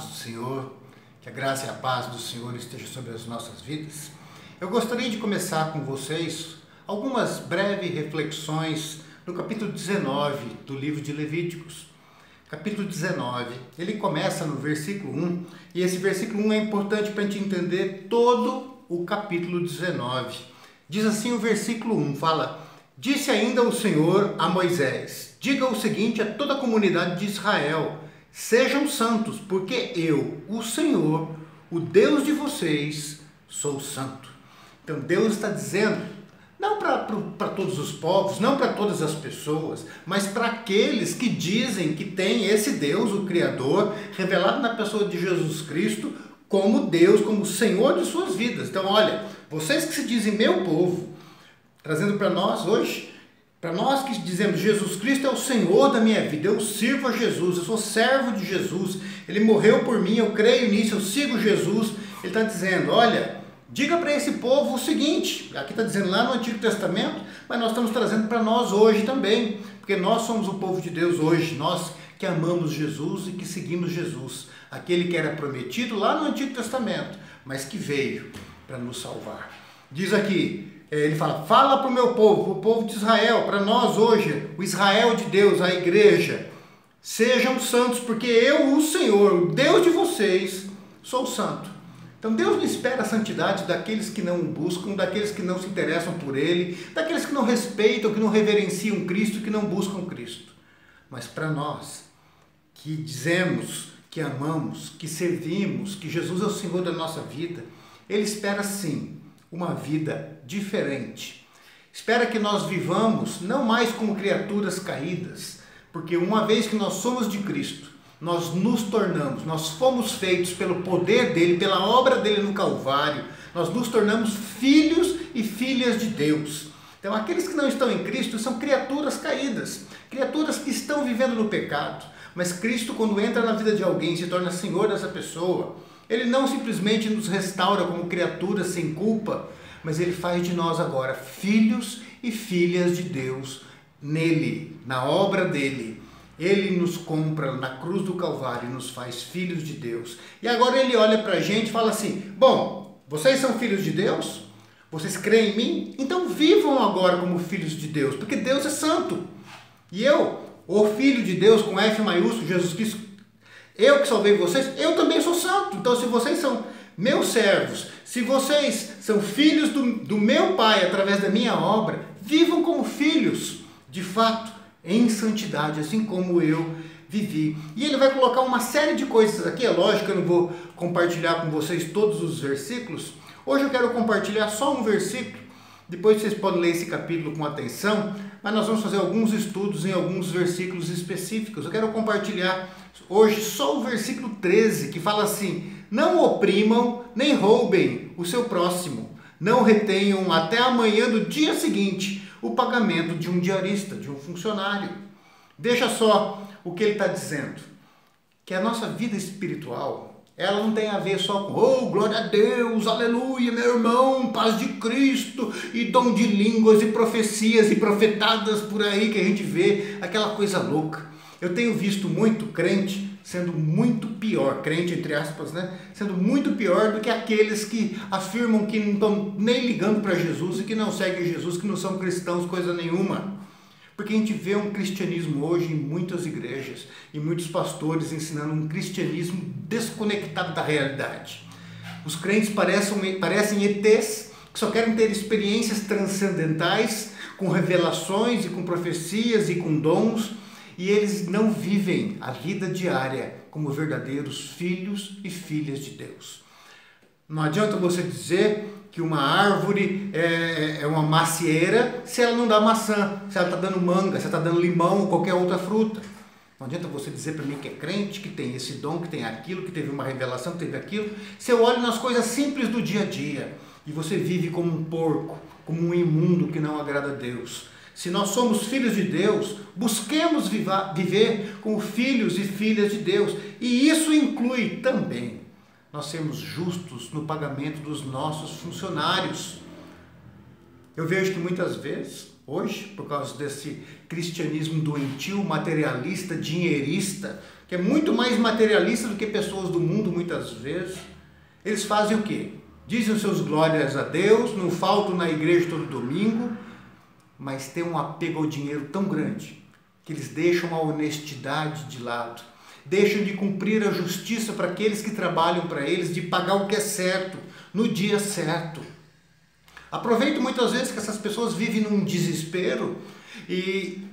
amados do Senhor, que a graça e a paz do Senhor esteja sobre as nossas vidas. Eu gostaria de começar com vocês algumas breves reflexões no capítulo 19 do livro de Levíticos. Capítulo 19, ele começa no versículo 1, e esse versículo 1 é importante para a gente entender todo o capítulo 19. Diz assim o versículo 1, fala: Disse ainda o Senhor a Moisés: Diga o seguinte a toda a comunidade de Israel: Sejam santos, porque eu, o Senhor, o Deus de vocês, sou santo. Então Deus está dizendo, não para todos os povos, não para todas as pessoas, mas para aqueles que dizem que tem esse Deus, o Criador, revelado na pessoa de Jesus Cristo, como Deus, como Senhor de suas vidas. Então, olha, vocês que se dizem meu povo, trazendo para nós hoje, para nós que dizemos Jesus Cristo é o Senhor da minha vida, eu sirvo a Jesus, eu sou servo de Jesus, Ele morreu por mim, eu creio nisso, eu sigo Jesus. Ele está dizendo: olha, diga para esse povo o seguinte, aqui está dizendo lá no Antigo Testamento, mas nós estamos trazendo para nós hoje também, porque nós somos o povo de Deus hoje, nós que amamos Jesus e que seguimos Jesus aquele que era prometido lá no Antigo Testamento, mas que veio para nos salvar. Diz aqui, ele fala: fala para o meu povo, o povo de Israel, para nós hoje, o Israel de Deus, a igreja, sejam santos, porque eu, o Senhor, o Deus de vocês, sou santo. Então Deus não espera a santidade daqueles que não o buscam, daqueles que não se interessam por Ele, daqueles que não respeitam, que não reverenciam Cristo, que não buscam Cristo. Mas para nós, que dizemos que amamos, que servimos, que Jesus é o Senhor da nossa vida, Ele espera sim uma vida diferente. Espera que nós vivamos não mais como criaturas caídas, porque uma vez que nós somos de Cristo, nós nos tornamos, nós fomos feitos pelo poder dele, pela obra dele no Calvário, nós nos tornamos filhos e filhas de Deus. Então, aqueles que não estão em Cristo são criaturas caídas, criaturas que estão vivendo no pecado. Mas Cristo, quando entra na vida de alguém, se torna senhor dessa pessoa. Ele não simplesmente nos restaura como criaturas sem culpa, mas ele faz de nós agora filhos e filhas de Deus nele, na obra dele. Ele nos compra na cruz do Calvário e nos faz filhos de Deus. E agora ele olha para a gente e fala assim: Bom, vocês são filhos de Deus? Vocês creem em mim? Então vivam agora como filhos de Deus, porque Deus é santo. E eu o Filho de Deus com F maiúsculo, Jesus Cristo, eu que salvei vocês, eu também sou santo. Então, se vocês são meus servos, se vocês são filhos do, do meu Pai através da minha obra, vivam como filhos, de fato, em santidade, assim como eu vivi. E ele vai colocar uma série de coisas aqui, é lógico que eu não vou compartilhar com vocês todos os versículos. Hoje eu quero compartilhar só um versículo depois vocês podem ler esse capítulo com atenção, mas nós vamos fazer alguns estudos em alguns versículos específicos. Eu quero compartilhar hoje só o versículo 13, que fala assim: Não oprimam nem roubem o seu próximo, não retenham até amanhã do dia seguinte o pagamento de um diarista, de um funcionário. Deixa só o que ele está dizendo: que a nossa vida espiritual ela não tem a ver só com, oh, glória a Deus, aleluia, meu irmão, paz de Cristo, e dom de línguas e profecias e profetadas por aí que a gente vê, aquela coisa louca. Eu tenho visto muito crente sendo muito pior, crente entre aspas, né? Sendo muito pior do que aqueles que afirmam que não estão nem ligando para Jesus e que não seguem Jesus, que não são cristãos, coisa nenhuma. Porque a gente vê um cristianismo hoje em muitas igrejas e muitos pastores ensinando um cristianismo desconectado da realidade. Os crentes parecem, parecem ETs que só querem ter experiências transcendentais com revelações e com profecias e com dons e eles não vivem a vida diária como verdadeiros filhos e filhas de Deus. Não adianta você dizer que uma árvore é, é uma macieira se ela não dá maçã, se ela está dando manga, se ela está dando limão ou qualquer outra fruta. Não adianta você dizer para mim que é crente, que tem esse dom, que tem aquilo, que teve uma revelação, que teve aquilo. Se eu olho nas coisas simples do dia a dia e você vive como um porco, como um imundo que não agrada a Deus. Se nós somos filhos de Deus, busquemos viver como filhos e filhas de Deus. E isso inclui também nós sermos justos no pagamento dos nossos funcionários. Eu vejo que muitas vezes hoje, por causa desse cristianismo doentio, materialista, dinheirista, que é muito mais materialista do que pessoas do mundo muitas vezes. Eles fazem o quê? Dizem seus glórias a Deus, não faltam na igreja todo domingo, mas têm um apego ao dinheiro tão grande que eles deixam a honestidade de lado, deixam de cumprir a justiça para aqueles que trabalham para eles, de pagar o que é certo, no dia certo. Aproveito muitas vezes que essas pessoas vivem num desespero e,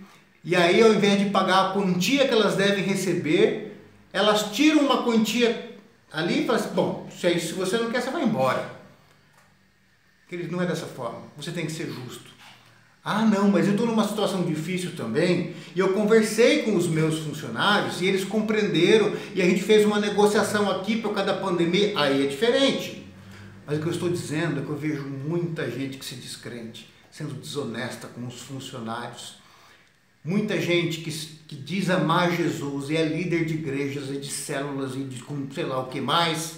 e aí, ao invés de pagar a quantia que elas devem receber, elas tiram uma quantia ali e falam assim: bom, se, é se você não quer, você vai embora. Querido, não é dessa forma. Você tem que ser justo. Ah, não, mas eu estou numa situação difícil também e eu conversei com os meus funcionários e eles compreenderam e a gente fez uma negociação aqui por causa da pandemia. Aí é diferente. Mas o que eu estou dizendo é que eu vejo muita gente que se descrente, sendo desonesta com os funcionários. Muita gente que, que diz amar Jesus e é líder de igrejas e de células e de sei lá o que mais.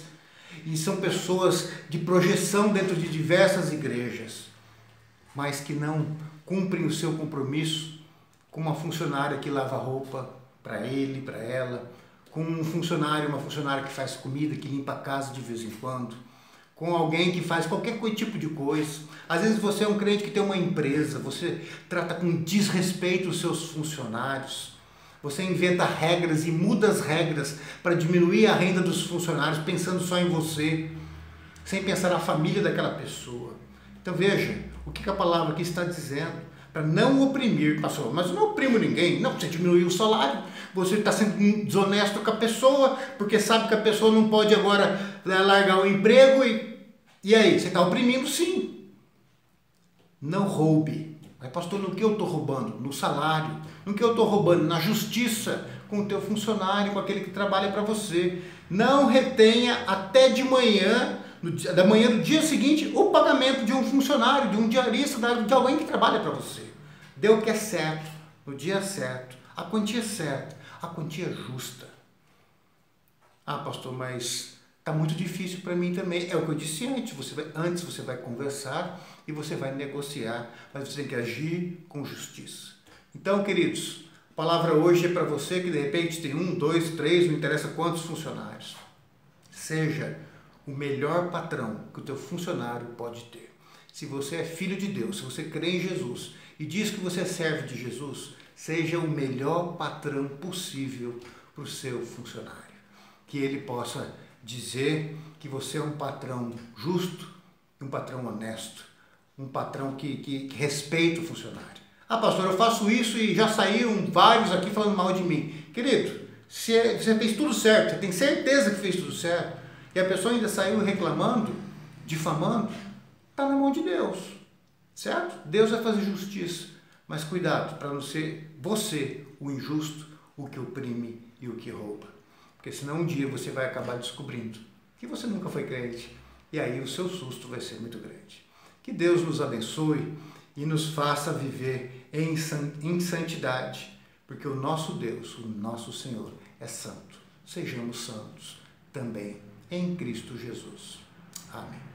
E são pessoas de projeção dentro de diversas igrejas, mas que não cumprem o seu compromisso com uma funcionária que lava roupa para ele, para ela, com um funcionário, uma funcionária que faz comida, que limpa a casa de vez em quando com alguém que faz qualquer tipo de coisa. Às vezes você é um crente que tem uma empresa, você trata com desrespeito os seus funcionários. Você inventa regras e muda as regras para diminuir a renda dos funcionários, pensando só em você, sem pensar na família daquela pessoa. Então veja o que a palavra aqui está dizendo. Para não oprimir, pastor, mas eu não oprimo ninguém. Não, você diminuiu o salário, você está sendo desonesto com a pessoa, porque sabe que a pessoa não pode agora né, largar o emprego e e aí, você está oprimindo sim. Não roube. Mas, pastor, no que eu estou roubando? No salário. No que eu estou roubando? Na justiça com o teu funcionário, com aquele que trabalha para você. Não retenha até de manhã, no, da manhã do dia seguinte, o pagamento de um funcionário, de um diarista, de alguém que trabalha para você. Dê o que é certo, no dia certo, a quantia certa, a quantia justa. Ah, pastor, mas Está muito difícil para mim também. É o que eu disse antes. Você vai, antes você vai conversar e você vai negociar, mas você tem que agir com justiça. Então, queridos, a palavra hoje é para você que de repente tem um, dois, três, não interessa quantos funcionários. Seja o melhor patrão que o teu funcionário pode ter. Se você é filho de Deus, se você crê em Jesus e diz que você serve de Jesus, seja o melhor patrão possível para o seu funcionário. Que ele possa dizer que você é um patrão justo, um patrão honesto, um patrão que, que, que respeita o funcionário. Ah, pastor, eu faço isso e já saíram vários aqui falando mal de mim. Querido, se é, você fez tudo certo, você tem certeza que fez tudo certo, e a pessoa ainda saiu reclamando, difamando, está na mão de Deus, certo? Deus vai fazer justiça, mas cuidado para não ser você o injusto, o que oprime e o que rouba. Porque senão um dia você vai acabar descobrindo que você nunca foi crente. E aí o seu susto vai ser muito grande. Que Deus nos abençoe e nos faça viver em santidade, porque o nosso Deus, o nosso Senhor, é santo. Sejamos santos também em Cristo Jesus. Amém.